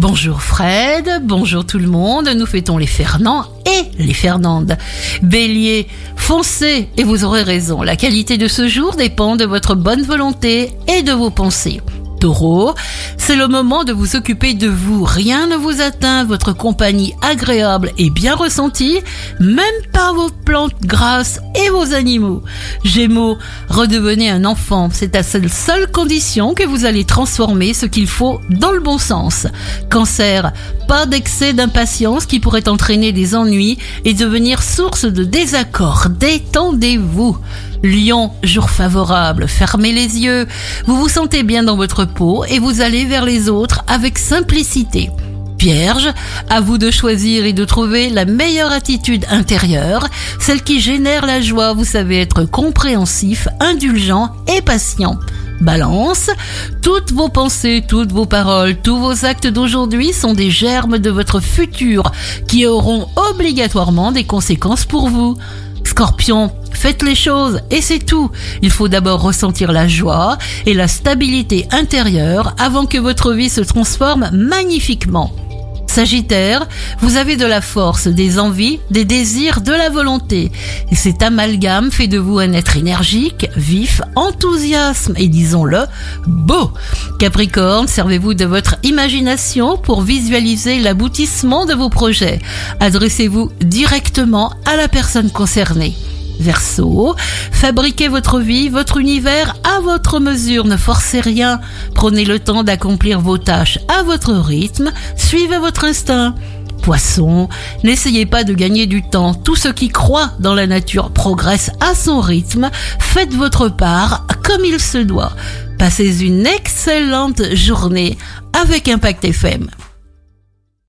Bonjour Fred, bonjour tout le monde, nous fêtons les Fernand et les Fernandes. Bélier, foncez et vous aurez raison, la qualité de ce jour dépend de votre bonne volonté et de vos pensées. Taureau, c'est le moment de vous occuper de vous. Rien ne vous atteint, votre compagnie agréable et bien ressentie, même par vos plantes grasses et vos animaux. Gémeaux, redevenez un enfant. C'est à cette seule condition que vous allez transformer ce qu'il faut dans le bon sens. Cancer, pas d'excès d'impatience qui pourrait entraîner des ennuis et devenir source de désaccord. Détendez-vous. Lion, jour favorable, fermez les yeux, vous vous sentez bien dans votre peau et vous allez vers les autres avec simplicité. Vierge, à vous de choisir et de trouver la meilleure attitude intérieure, celle qui génère la joie, vous savez être compréhensif, indulgent et patient. Balance, toutes vos pensées, toutes vos paroles, tous vos actes d'aujourd'hui sont des germes de votre futur qui auront obligatoirement des conséquences pour vous. Scorpion, faites les choses et c'est tout. Il faut d'abord ressentir la joie et la stabilité intérieure avant que votre vie se transforme magnifiquement. Sagittaire, vous avez de la force, des envies, des désirs, de la volonté. Et cet amalgame fait de vous un être énergique, vif, enthousiasme et disons-le, beau. Capricorne, servez-vous de votre imagination pour visualiser l'aboutissement de vos projets. Adressez-vous directement à la personne concernée. Verseau, fabriquez votre vie, votre univers à votre mesure, ne forcez rien, prenez le temps d'accomplir vos tâches à votre rythme, suivez votre instinct. Poisson, n'essayez pas de gagner du temps, tout ce qui croit dans la nature progresse à son rythme, faites votre part comme il se doit. Passez une excellente journée avec Impact FM.